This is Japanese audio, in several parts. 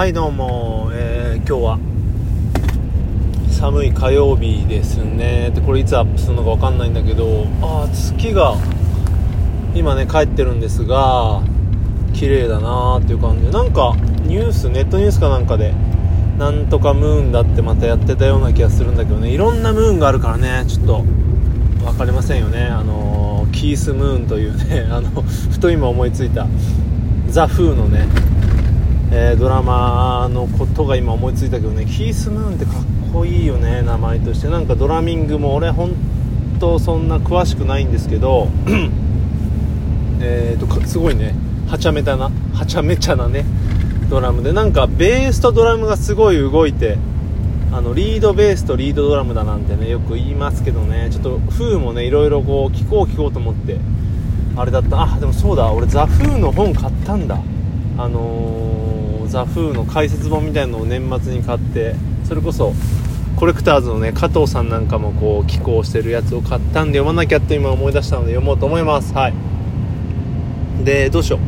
はいどうも、えー、今日は寒い火曜日ですね。でこれいつアップするのか分かんないんだけどあ月が今ね帰ってるんですが綺麗だなーっていう感じ。でなんかニュースネットニュースかなんかでなんとかムーンだってまたやってたような気がするんだけどね。いろんなムーンがあるからねちょっと分かりませんよね。あのー、キースムーンというねあのふと今思いついたザ・フーのねえー、ドラマのことが今思いついたけどね。キース・ムーンってかっこいいよね名前として。なんかドラミングも俺本当そんな詳しくないんですけど。えとすごいね。はちゃめたなはちゃめちゃなねドラムで。なんかベースとドラムがすごい動いてあのリードベースとリードドラムだなんてねよく言いますけどね。ちょっとフーもねいろいろこう聞こう聞こうと思ってあれだった。あでもそうだ。俺ザ・フーの本買ったんだ。あのーザ・フーの解説本みたいなのを年末に買ってそれこそコレクターズのね加藤さんなんかもこう寄稿してるやつを買ったんで読まなきゃって今思い出したので読もうと思います。はい。でどうしよう。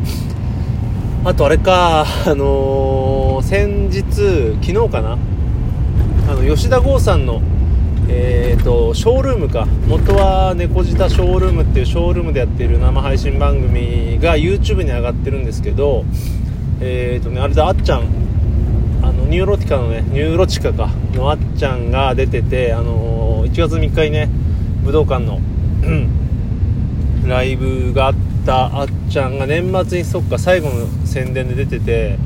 あとあれかあのー、先日昨日かな？あの吉田剛さんのえーと、ショールームか。元は猫舌ショールームっていうショールームでやっている生配信番組が YouTube に上がってるんですけどえーとね、あれだあっちゃんあのニューロティカのねニューロティカのあっちゃんが出てて、あのー、1月3日にね武道館のライブがあったあっちゃんが年末にそっか最後の宣伝で出てて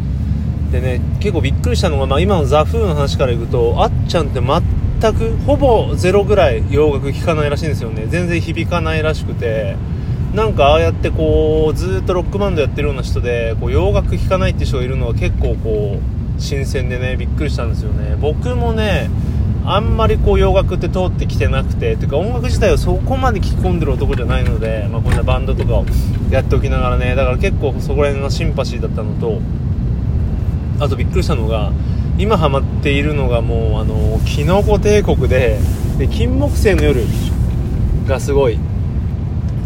でね結構びっくりしたのが、まあ、今のザ・フーの話からいくとあっちゃんって全くほぼゼロぐらい洋楽聴かないらしいんですよね。全然響かないらしくて。なんかああやってこうずっとロックバンドやってるような人でこう洋楽聴かないって人がいるのは結構こう新鮮でねびっくりしたんですよね。僕もねあんまりこう洋楽って通ってきてなくてていうか音楽自体はそこまで聴き込んでる男じゃないので、まあ、こんなバンドとかをやっておきながらねだから結構そこら辺がシンパシーだったのとあとびっくりしたのが今ハマっているのがもうあのキノコ帝国でで金木犀の夜がすごい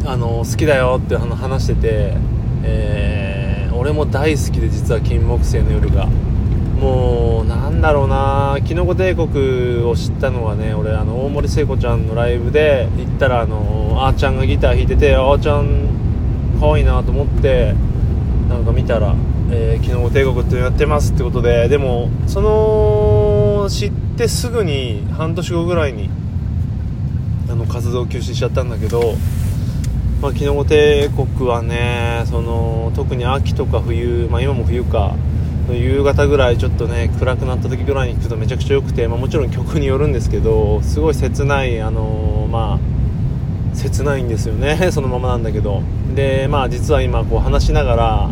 あの好きだよって話してて、えー、俺も大好きで実は金木犀の夜が。もうなんだろうな。きのこ帝国を知ったのはね俺あの大森聖子ちゃんのライブで行ったらあのあーちゃんがギター弾いててあーちゃん可愛いなと思ってなんか見たら「えー、きのこ帝国ってやってます」ってことででもその知ってすぐに半年後ぐらいにあの活動休止しちゃったんだけどまあ、キノコ帝国はねその特に秋とか冬、まあ、今も冬か夕方ぐらいちょっとね暗くなった時ぐらいに行くとめちゃくちゃ良くて、まあ、もちろん曲によるんですけどすごい切ないあの、まあ切ないんですよね そのままなんだけど。でまあ実は今こう話しながら、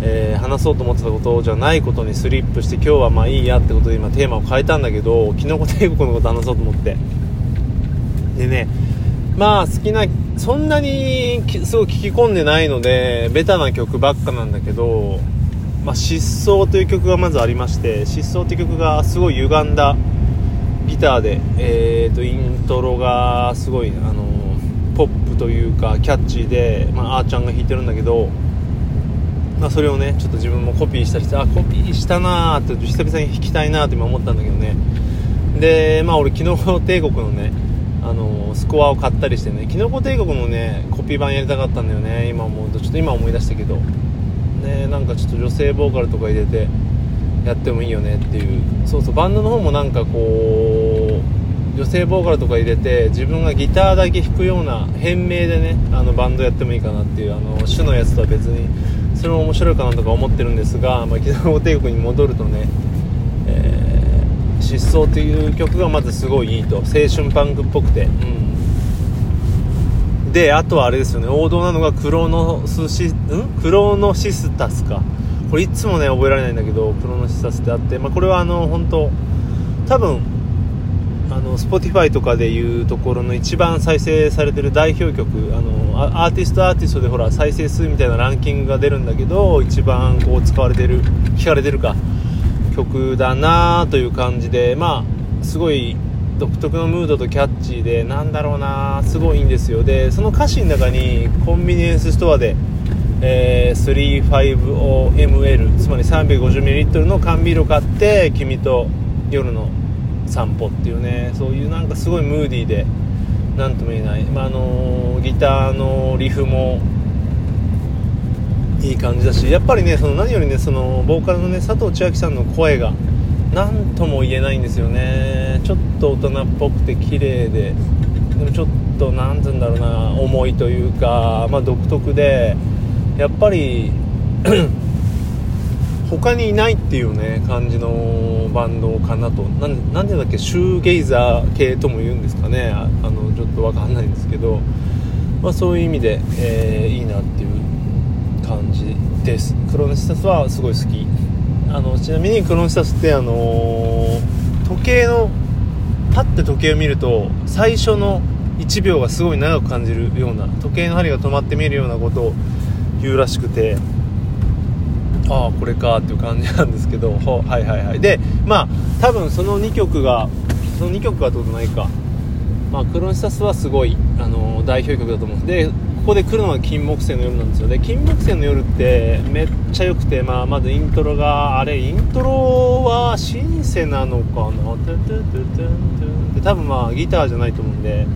えー、話そうと思ってたことじゃないことにスリップして今日はまあいいやってことで今テーマを変えたんだけどキノコ帝国のこと話そうと思って。でねまあ好きなそんなにすごい聴き込んでないのでベタな曲ばっかなんだけど「まあ、失踪」という曲がまずありまして「失踪」という曲がすごい歪んだギターで、えーと、イントロがすごいあのポップというかキャッチーで、まあ、あーちゃんが弾いてるんだけど、まあ、それをねちょっと自分もコピーしたりしてあコピーしたなーって久々に弾きたいなーって今思ったんだけどね。でまあ俺昨日帝国のねあのスコアを買ったりしてねきのこ帝国のねコピー版やりたかったんだよね。今思うとちょっと今思い出したけど。ねなんかちょっと女性ボーカルとか入れてやってもいいよねっていう。そうそうバンドの方もなんかこう女性ボーカルとか入れて自分がギターだけ弾くような変名でねあのバンドやってもいいかなっていうあの種のやつとは別にそれも面白いかなとか思ってるんですが、まあ、キノコ帝国に戻るとね、えー失踪っていう曲がまずすごいいいと。青春パンクっぽくて、うん、であとはあれですよね。王道なのがクロノスシん？クロノシスタスか。これいつもね覚えられないんだけどクロノシスタスってあって、まあ、これはあの本当多分あの Spotify とかでいうところの一番再生されてる代表曲。あのアーティストアーティストでほら再生数みたいなランキングが出るんだけど一番こう使われてる聞かれてるか曲だなという感じでまあすごい独特のムードとキャッチーでなんだろうなすごいんですよ。でその歌詞の中にコンビニエンスストアでえー、350ml つまり 350ml の缶ビールを買って君と夜の散歩っていうねそういうなんかすごいムーディーで何とも言えない、まあ、あのギターのリフもいい感じだしやっぱりねその何よりねそのボーカルのね佐藤千秋さんの声が何とも言えないんですよね。ちょっと大人っぽくて綺麗ででもちょっと何て言うんだろうな重いというか、まあ、独特でやっぱり 他にいないっていうね感じのバンドかなと。なんでだっけシューゲイザー系とも言うんですかね。あのちょっと分かんないんですけど、まあ、そういう意味で、えー、いいなっていう。感じです。クロノシタスはすごい好き。あのちなみにクロノシタスってあのー、時計のパッて時計を見ると最初の1秒がすごい長く感じるような時計の針が止まって見えるようなことを言うらしくてああこれかっていう感じなんですけど はいはいはい。でまあ多分その2曲がその2曲がってことないか。まあクロンシタスはすごい、あのー、代表曲だと思うんでここで来るのが金木犀の夜なんですよ。で金木犀の夜ってめっちゃ良くて、まあ、まずイントロがあれイントロはシンセなのかな？トゥトゥトゥトゥトゥで多分まあギターじゃないと思うんで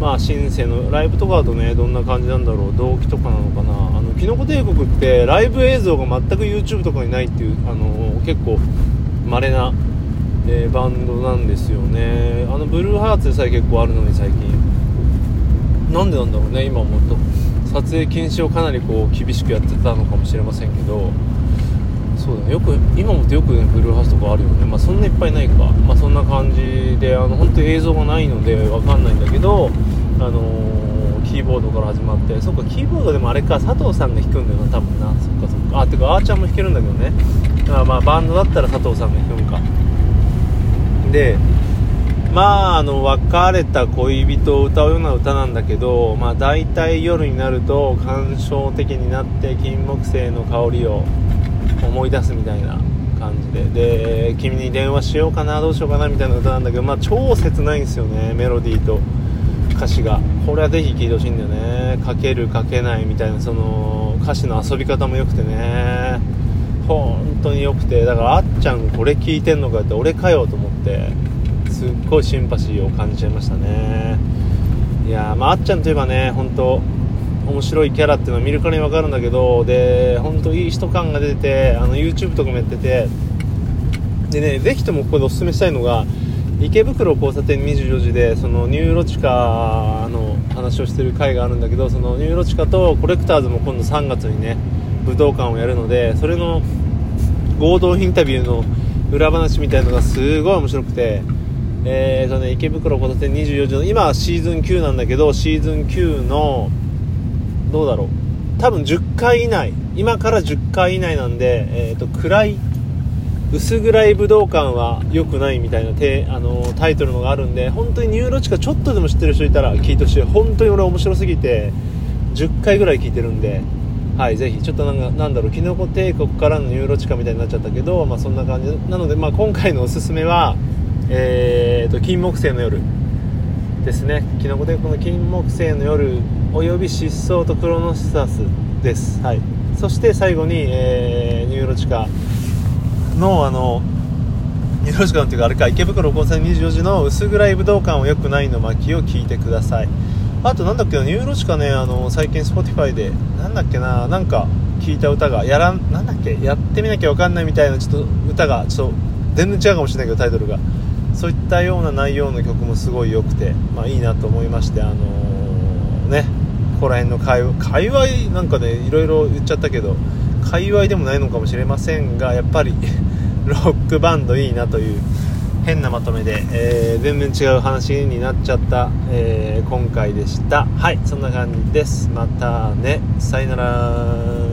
まあシンセのライブとかだとねどんな感じなんだろう？動機とかなのかな？あのキノコ帝国ってライブ映像が全く YouTube とかにないっていうあの結構稀な、えー、バンドなんですよね。あのブルーハーツでさえ結構あるのに最近。なんでなんだろうね今思うと。撮影禁止をかなりこう厳しくやってたのかもしれませんけど。そうだねよく今もよくねブルーハーツとかあるよね。まあそんないっぱいないか。まあそんな感じであの本当に映像がないのでわかんないんだけどあのー、キーボードから始まって。そっかキーボードでもあれか佐藤さんが弾くんだよな多分な。そっかそっか。あてかあーちゃんも弾けるんだけどね。あまあバンドだったら佐藤さんが弾くんか。でまああの別れた恋人を歌うような歌なんだけどまあ大体夜になると感傷的になって金木犀の香りを思い出すみたいな感じで。で君に電話しようかなどうしようかなみたいな歌なんだけどまあ超切ないんですよねメロディーと歌詞が。これはぜひ聴いてほしいんだよね。書ける書けないみたいなその歌詞の遊び方も良くてね。本当に良くて。だからあっちゃんこれ聞いてんのかって俺かよと思って。すっごいシンパシーを感じちゃいましたね。いやまあ、あっちゃんといえばね本当面白いキャラっていうのは見るからに分かるんだけどで本当いい人感が出ててあの YouTube とかもやっててでねぜひともここでおすすめしたいのが池袋交差点24時でそのニューロティカの話をしてる回があるんだけどそのニューロティカとコレクターズも今度3月にね武道館をやるのでそれの合同インタビューの裏話みたいのがすごい面白くてえーとね、池袋交差点24時の今はシーズン9なんだけどシーズン9のどうだろう。多分10回以内。今から10回以内なんで、えーと、暗い薄暗い武道館は良くないみたいなてあのタイトルのがあるんで本当にニューロチカちょっとでも知ってる人いたら聞いてほしい。本当に俺面白すぎて10回ぐらい聞いてるんで。はいぜひ。ちょっとなんかなんだろう。きのこ帝国からのニューロティカみたいになっちゃったけどまあそんな感じ。なのでまあ今回のおすすめはえーと、金木犀の夜。ですね。きのこ帝国の金木犀の夜および疾走とクロノスタシスです、はい、そして最後に、えー、ニューロティカのあのニューロティカのっていうかあれか。池袋交差点24時の薄暗い武道館はよくないの巻を聞いてください。あとなんだっけニューロチカねあの最近 Spotify でなんだっけな。なんか聞いた歌がやらんなんだっけ。やってみなきゃ分かんないみたいなちょっと歌がちょっと全然違うかもしれないけどタイトルが。そういったような内容の曲もすごい良くて、まあ、いいなと思いまして、あのー、ね、ここら辺の界界隈なんかねいろいろ言っちゃったけど界隈でもないのかもしれませんがやっぱり ロックバンドいいなという変なまとめで、えー、全然違う話になっちゃった、えー、今回でした。はいそんな感じです。またねさよなら。